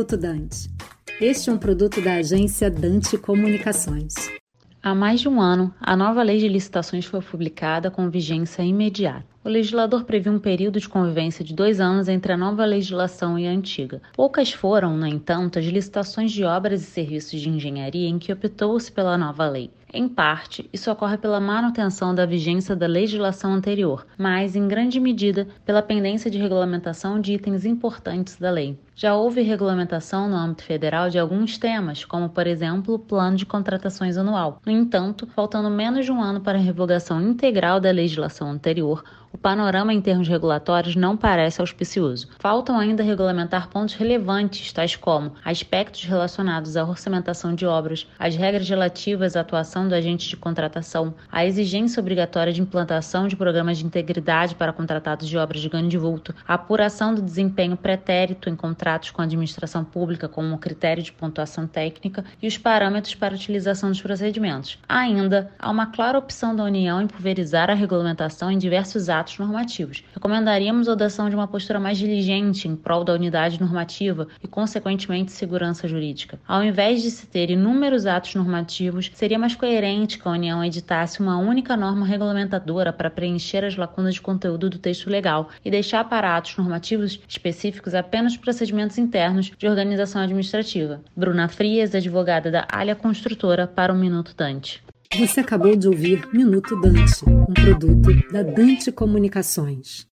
Minuto Dante. Este é um produto da agência Dante Comunicações. Há mais de um ano, a nova lei de licitações foi publicada com vigência imediata. O legislador previu um período de convivência de dois anos entre a nova legislação e a antiga. Poucas foram, no entanto, as licitações de obras e serviços de engenharia em que optou-se pela nova lei. Em parte, isso ocorre pela manutenção da vigência da legislação anterior, mas, em grande medida, pela pendência de regulamentação de itens importantes da lei. Já houve regulamentação no âmbito federal de alguns temas, como, por exemplo, o plano de contratações anual. No entanto, faltando menos de um ano para a revogação integral da legislação anterior, o panorama em termos regulatórios não parece auspicioso. Faltam ainda regulamentar pontos relevantes, tais como aspectos relacionados à orçamentação de obras, as regras relativas à atuação do agente de contratação, a exigência obrigatória de implantação de programas de integridade para contratados de obras de grande vulto, a apuração do desempenho pretérito em contratos com a administração pública como critério de pontuação técnica e os parâmetros para utilização dos procedimentos. Ainda, há uma clara opção da União em pulverizar a regulamentação em diversos atos normativos. Recomendaríamos a adoção de uma postura mais diligente em prol da unidade normativa e, consequentemente, segurança jurídica. Ao invés de se ter inúmeros atos normativos, seria mais coerente que a União editasse uma única norma regulamentadora para preencher as lacunas de conteúdo do texto legal e deixar para atos normativos específicos apenas procedimentos internos de organização administrativa. Bruna Frias, advogada da Alha Construtora, para o Minuto Dante. Você acabou de ouvir Minuto Dante, um produto da Dante Comunicações.